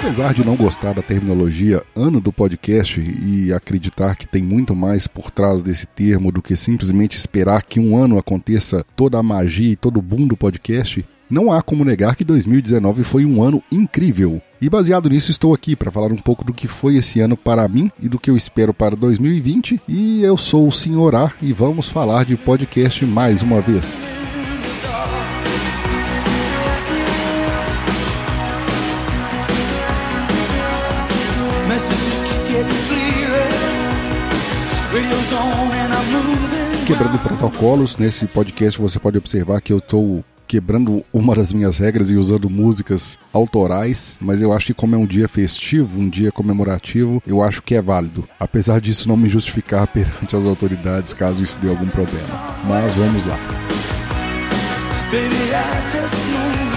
Apesar de não gostar da terminologia ano do podcast e acreditar que tem muito mais por trás desse termo do que simplesmente esperar que um ano aconteça toda a magia e todo o boom do podcast, não há como negar que 2019 foi um ano incrível. E baseado nisso, estou aqui para falar um pouco do que foi esse ano para mim e do que eu espero para 2020. E eu sou o Sr. A e vamos falar de podcast mais uma vez. Quebrando protocolos, nesse podcast você pode observar que eu estou quebrando uma das minhas regras e usando músicas autorais, mas eu acho que como é um dia festivo, um dia comemorativo, eu acho que é válido. Apesar disso não me justificar perante as autoridades caso isso dê algum problema. Mas vamos lá. Baby,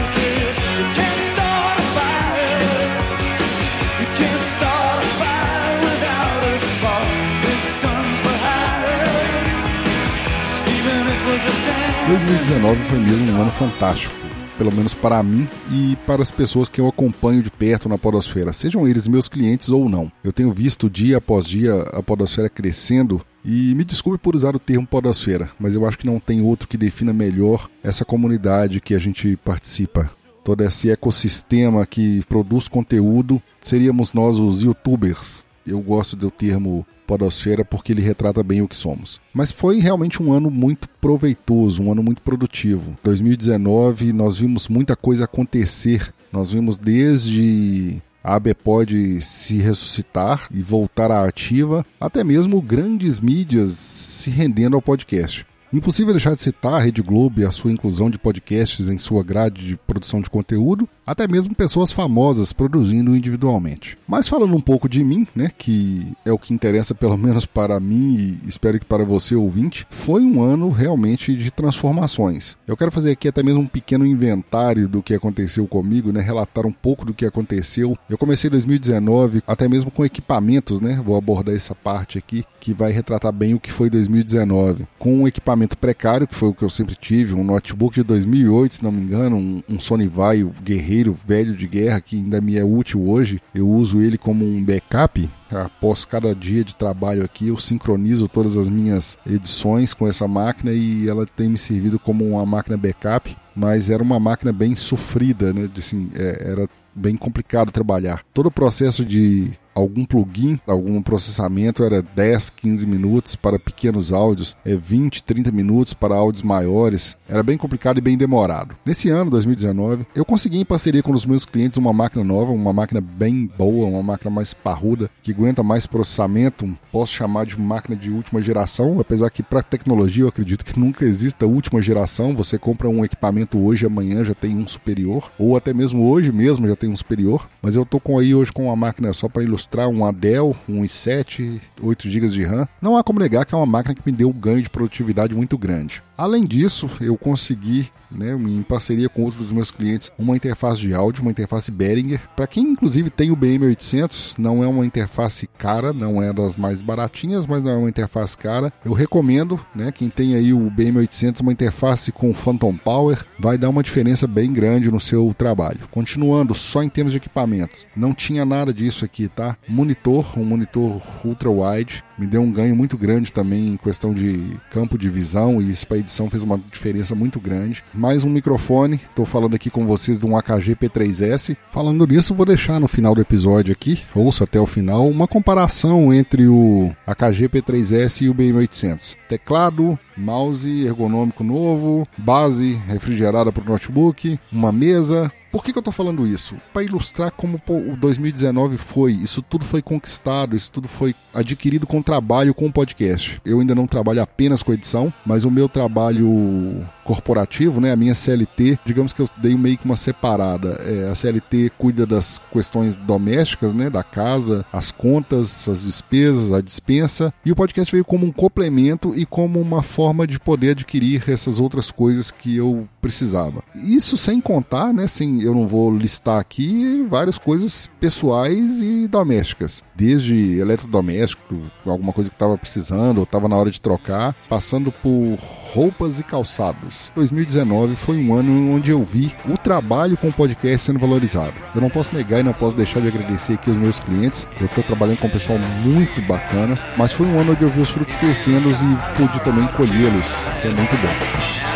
...2019 foi mesmo um ano fantástico pelo menos para mim e para as pessoas que eu acompanho de perto na Podosfera, sejam eles meus clientes ou não. Eu tenho visto dia após dia a Podosfera crescendo e me desculpe por usar o termo Podosfera, mas eu acho que não tem outro que defina melhor essa comunidade que a gente participa. Todo esse ecossistema que produz conteúdo, seríamos nós os youtubers. Eu gosto do termo Podosfera porque ele retrata bem o que somos. Mas foi realmente um ano muito proveitoso, um ano muito produtivo. 2019 nós vimos muita coisa acontecer. Nós vimos desde a AB pode se ressuscitar e voltar à ativa, até mesmo grandes mídias se rendendo ao podcast. Impossível deixar de citar a Rede Globo e a sua inclusão de podcasts em sua grade de produção de conteúdo, até mesmo pessoas famosas produzindo individualmente. Mas falando um pouco de mim, né, que é o que interessa pelo menos para mim e espero que para você ouvinte, foi um ano realmente de transformações. Eu quero fazer aqui até mesmo um pequeno inventário do que aconteceu comigo, né, relatar um pouco do que aconteceu. Eu comecei 2019 até mesmo com equipamentos, né, vou abordar essa parte aqui que vai retratar bem o que foi 2019. Com um equipamento precário, que foi o que eu sempre tive, um notebook de 2008, se não me engano, um, um Sony Vaio Guerreiro velho de guerra que ainda me é útil hoje. Eu uso ele como um backup. Após cada dia de trabalho aqui, eu sincronizo todas as minhas edições com essa máquina e ela tem me servido como uma máquina backup. Mas era uma máquina bem sofrida, né? Assim, é, era bem complicado trabalhar. Todo o processo de algum plugin, algum processamento era 10, 15 minutos para pequenos áudios, é 20, 30 minutos para áudios maiores. Era bem complicado e bem demorado. Nesse ano, 2019, eu consegui em parceria com os meus clientes uma máquina nova, uma máquina bem boa, uma máquina mais parruda, que aguenta mais processamento, posso chamar de máquina de última geração, apesar que para tecnologia eu acredito que nunca exista última geração, você compra um equipamento hoje, amanhã já tem um superior, ou até mesmo hoje mesmo já tem um superior, mas eu tô com aí hoje com uma máquina só para ilustrar mostrar um Dell, um i7, 8 GB de RAM, não há como negar que é uma máquina que me deu um ganho de produtividade muito grande. Além disso, eu consegui, né, em parceria com outros dos meus clientes, uma interface de áudio, uma interface Behringer. Para quem inclusive tem o BM800, não é uma interface cara, não é das mais baratinhas, mas não é uma interface cara. Eu recomendo, né, quem tem aí o BM800, uma interface com Phantom Power, vai dar uma diferença bem grande no seu trabalho. Continuando, só em termos de equipamentos, não tinha nada disso aqui, tá? Monitor, um monitor ultra wide, me deu um ganho muito grande também em questão de campo de visão e para edição fez uma diferença muito grande. Mais um microfone, estou falando aqui com vocês de um AKG P3S. Falando nisso, vou deixar no final do episódio aqui, ouça até o final, uma comparação entre o AKG P3S e o BM800. Teclado, mouse ergonômico novo, base refrigerada para o notebook, uma mesa, por que, que eu estou falando isso? Para ilustrar como o 2019 foi. Isso tudo foi conquistado, isso tudo foi adquirido com trabalho com o podcast. Eu ainda não trabalho apenas com edição, mas o meu trabalho corporativo, né, a minha CLT, digamos que eu dei meio que uma separada. É, a CLT cuida das questões domésticas, né, da casa, as contas, as despesas, a dispensa, e o podcast veio como um complemento e como uma forma de poder adquirir essas outras coisas que eu precisava. Isso sem contar, né, assim, eu não vou listar aqui várias coisas pessoais e domésticas. Desde eletrodoméstico, alguma coisa que estava precisando ou estava na hora de trocar, passando por roupas e calçados. 2019 foi um ano onde eu vi o trabalho com o podcast sendo valorizado. Eu não posso negar e não posso deixar de agradecer aqui os meus clientes. Eu estou trabalhando com um pessoal muito bacana, mas foi um ano onde eu vi os frutos crescendo e pude também colhê-los, que é muito bom.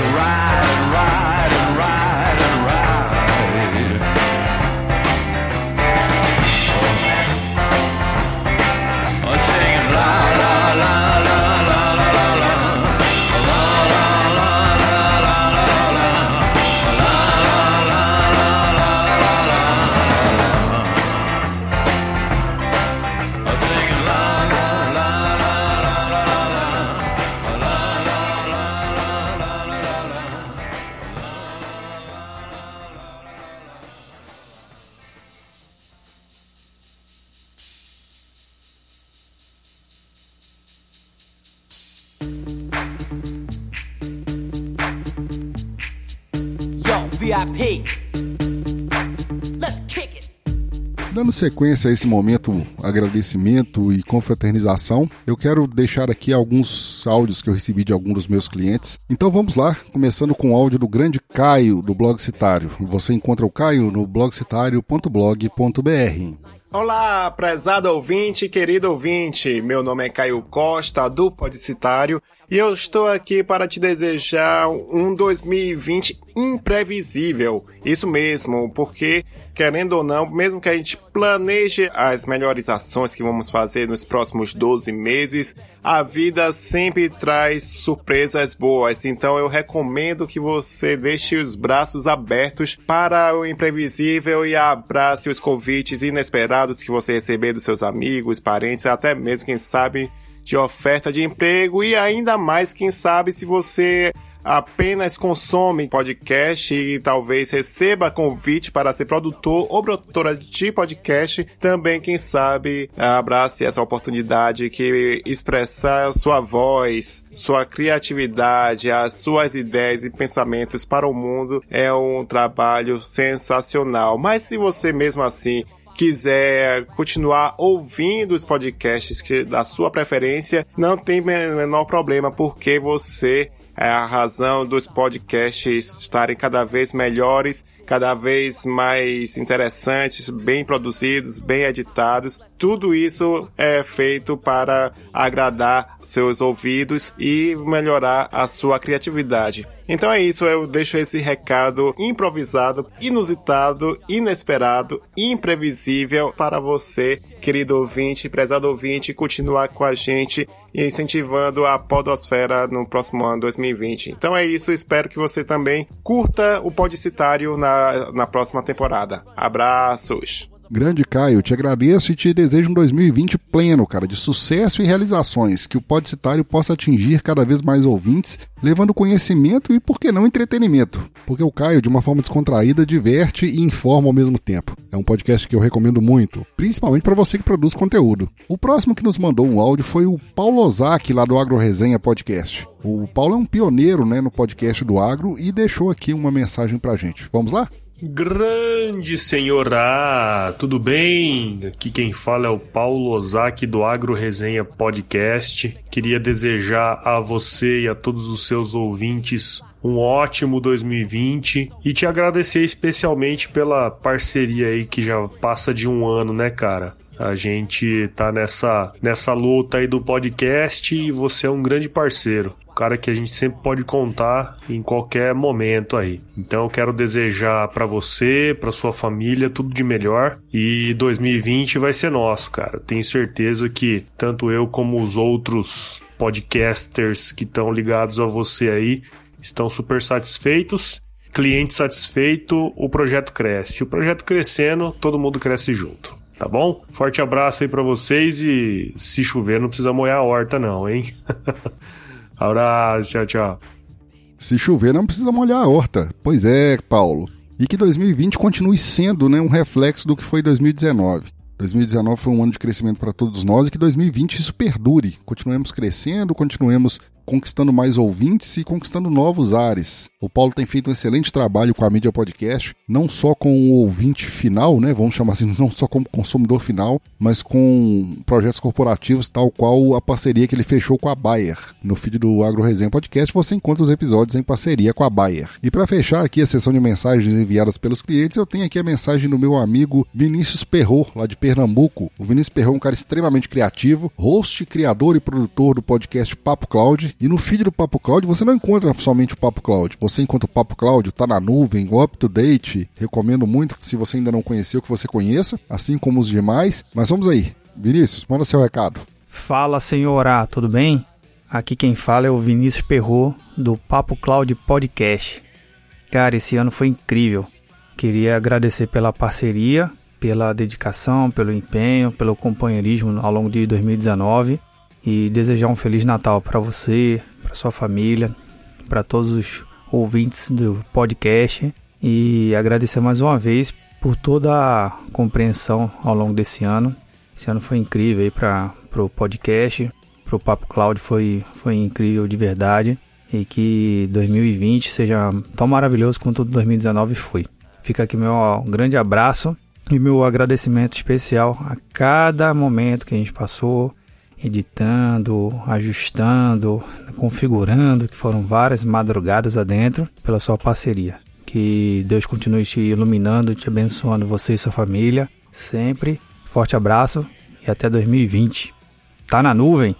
to. Dando sequência a esse momento agradecimento e confraternização, eu quero deixar aqui alguns áudios que eu recebi de alguns dos meus clientes. Então vamos lá, começando com o áudio do grande Caio do Blog Citário. Você encontra o Caio no blogcitário.blog.br. Olá, prezado ouvinte, querido ouvinte. Meu nome é Caio Costa do Podcitário e eu estou aqui para te desejar um 2020 imprevisível. Isso mesmo, porque, querendo ou não, mesmo que a gente planeje as melhores ações que vamos fazer nos próximos 12 meses, a vida sempre traz surpresas boas. Então eu recomendo que você deixe os braços abertos para o imprevisível e abrace os convites inesperados que você receber dos seus amigos, parentes, até mesmo, quem sabe, de oferta de emprego e ainda mais, quem sabe, se você apenas consome podcast e talvez receba convite para ser produtor ou produtora de podcast, também, quem sabe, abrace essa oportunidade que expressar sua voz, sua criatividade, as suas ideias e pensamentos para o mundo é um trabalho sensacional. Mas se você mesmo assim quiser continuar ouvindo os podcasts que, da sua preferência, não tem menor problema, porque você é a razão dos podcasts estarem cada vez melhores, cada vez mais interessantes, bem produzidos, bem editados. Tudo isso é feito para agradar seus ouvidos e melhorar a sua criatividade. Então é isso, eu deixo esse recado improvisado, inusitado, inesperado, imprevisível para você, querido ouvinte, prezado ouvinte, continuar com a gente e incentivando a podosfera no próximo ano 2020. Então é isso, espero que você também curta o Podicitário na, na próxima temporada. Abraços! Grande Caio, te agradeço e te desejo um 2020 pleno, cara, de sucesso e realizações, que o Podcitário possa atingir cada vez mais ouvintes, levando conhecimento e, por que não, entretenimento. Porque o Caio, de uma forma descontraída, diverte e informa ao mesmo tempo. É um podcast que eu recomendo muito, principalmente para você que produz conteúdo. O próximo que nos mandou um áudio foi o Paulo Ozaki, lá do Agro Resenha Podcast. O Paulo é um pioneiro né, no podcast do agro e deixou aqui uma mensagem pra gente. Vamos lá? Grande senhorá, tudo bem? Aqui quem fala é o Paulo Ozaki do Agro Resenha Podcast. Queria desejar a você e a todos os seus ouvintes um ótimo 2020 e te agradecer especialmente pela parceria aí que já passa de um ano, né, cara? A gente tá nessa, nessa luta aí do podcast e você é um grande parceiro cara que a gente sempre pode contar em qualquer momento aí. Então eu quero desejar para você, para sua família, tudo de melhor e 2020 vai ser nosso, cara. Tenho certeza que tanto eu como os outros podcasters que estão ligados a você aí estão super satisfeitos. Cliente satisfeito, o projeto cresce. O projeto crescendo, todo mundo cresce junto tá bom? Forte abraço aí para vocês e se chover não precisa molhar a horta não, hein? Abraço, tchau, tchau. Se chover, não precisa molhar a horta. Pois é, Paulo. E que 2020 continue sendo né, um reflexo do que foi 2019. 2019 foi um ano de crescimento para todos nós e que 2020 isso perdure. Continuemos crescendo, continuemos conquistando mais ouvintes e conquistando novos ares. O Paulo tem feito um excelente trabalho com a mídia podcast, não só com o ouvinte final, né? Vamos chamar assim, não só como consumidor final, mas com projetos corporativos, tal qual a parceria que ele fechou com a Bayer. No feed do Agro Resenha Podcast você encontra os episódios em parceria com a Bayer. E para fechar aqui a sessão de mensagens enviadas pelos clientes, eu tenho aqui a mensagem do meu amigo Vinícius Perrot, lá de Pernambuco. O Vinícius Perrot é um cara extremamente criativo, host, criador e produtor do podcast Papo Cloud e no feed do Papo Cloud você não encontra somente o Papo Cloud. Você encontra o Papo Cloud, tá na nuvem, up to date. Recomendo muito se você ainda não conheceu, que você conheça, assim como os demais. Mas vamos aí. Vinícius, manda seu recado. Fala, senhorá, tudo bem? Aqui quem fala é o Vinícius Perro do Papo Cloud Podcast. Cara, esse ano foi incrível. Queria agradecer pela parceria, pela dedicação, pelo empenho, pelo companheirismo ao longo de 2019 e desejar um feliz Natal para você, para sua família, para todos os ouvintes do podcast e agradecer mais uma vez por toda a compreensão ao longo desse ano. Esse ano foi incrível aí para o podcast, para o Papo Cloud foi, foi incrível de verdade e que 2020 seja tão maravilhoso quanto 2019 foi. Fica aqui meu grande abraço e meu agradecimento especial a cada momento que a gente passou, editando, ajustando, configurando, que foram várias madrugadas adentro, pela sua parceria. Que Deus continue te iluminando, te abençoando você e sua família, sempre. Forte abraço e até 2020. Tá na nuvem?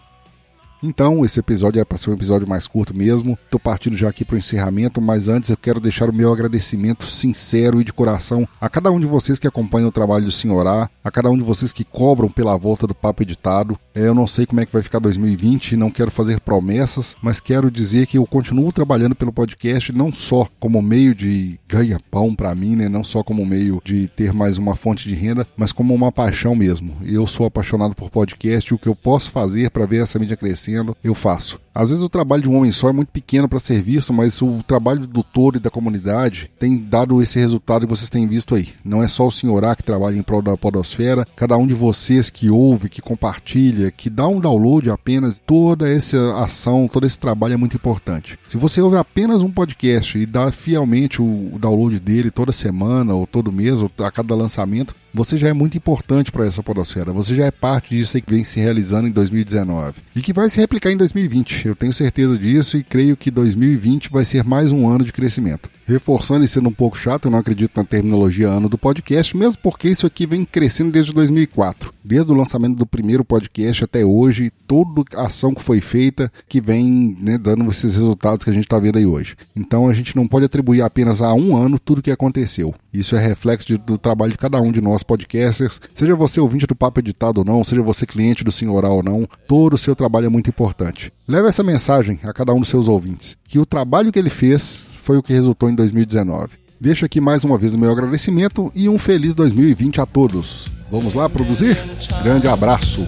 Então, esse episódio é para ser um episódio mais curto mesmo. Tô partindo já aqui para o encerramento, mas antes eu quero deixar o meu agradecimento sincero e de coração a cada um de vocês que acompanha o trabalho do Senhorá, a cada um de vocês que cobram pela volta do Papo Editado. É, eu não sei como é que vai ficar 2020, não quero fazer promessas, mas quero dizer que eu continuo trabalhando pelo podcast não só como meio de ganha-pão para mim, né? não só como meio de ter mais uma fonte de renda, mas como uma paixão mesmo. Eu sou apaixonado por podcast e o que eu posso fazer para ver essa mídia crescer eu faço. Às vezes o trabalho de um homem só é muito pequeno para ser visto, mas o trabalho do todo e da comunidade tem dado esse resultado que vocês têm visto aí. Não é só o senhorá que trabalha em prol da podosfera, cada um de vocês que ouve, que compartilha, que dá um download apenas, toda essa ação, todo esse trabalho é muito importante. Se você ouve apenas um podcast e dá fielmente o, download dele toda semana, ou todo mês, ou a cada lançamento, você já é muito importante para essa podosfera. Você já é parte disso que vem se realizando em 2019 e que vai se replicar em 2020. Eu tenho certeza disso e creio que 2020 vai ser mais um ano de crescimento. Reforçando e sendo um pouco chato, eu não acredito na terminologia ano do podcast, mesmo porque isso aqui vem crescendo desde 2004. Desde o lançamento do primeiro podcast até hoje, toda a ação que foi feita que vem né, dando esses resultados que a gente está vendo aí hoje. Então a gente não pode atribuir apenas a um ano tudo o que aconteceu. Isso é reflexo de, do trabalho de cada um de nós podcasters, seja você ouvinte do Papo Editado ou não, seja você cliente do Senhoral ou não, todo o seu trabalho é muito importante. Leve essa mensagem a cada um dos seus ouvintes, que o trabalho que ele fez foi o que resultou em 2019. Deixo aqui mais uma vez o meu agradecimento e um feliz 2020 a todos. Vamos lá produzir? Grande abraço!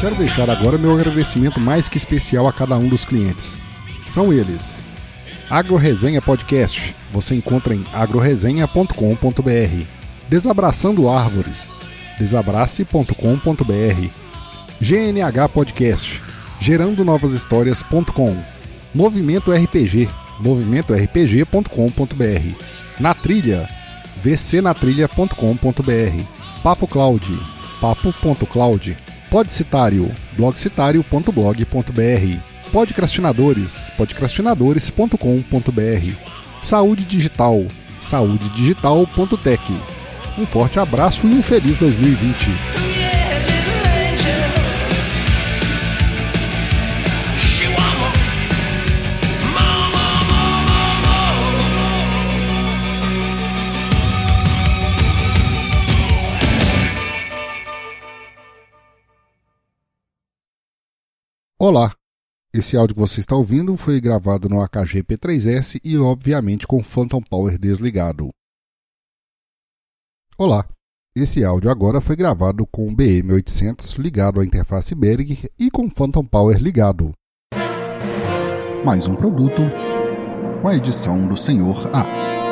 Quero deixar agora meu agradecimento mais que especial a cada um dos clientes. São eles: Agro Resenha Podcast. Você encontra em agroresenha.com.br. Desabraçando Árvores. Desabrace.com.br. GNH Podcast. Gerando Novas Histórias.com. Movimento RPG. movimentorpg.com.br. Na Trilha. vcnatrilha.com.br. Papo Cloud. papo.cloud Podcitário, blogcitário.blog.br. Podcrastinadores, podcrastinadores.com.br. Saúde Digital, saudedigital.tech. Um forte abraço e um feliz 2020. Olá, Esse áudio que você está ouvindo foi gravado no AKG P3S e, obviamente, com Phantom Power desligado. Olá! Esse áudio agora foi gravado com o BM800 ligado à interface Behringer e com Phantom Power ligado. Mais um produto com a edição do Senhor A.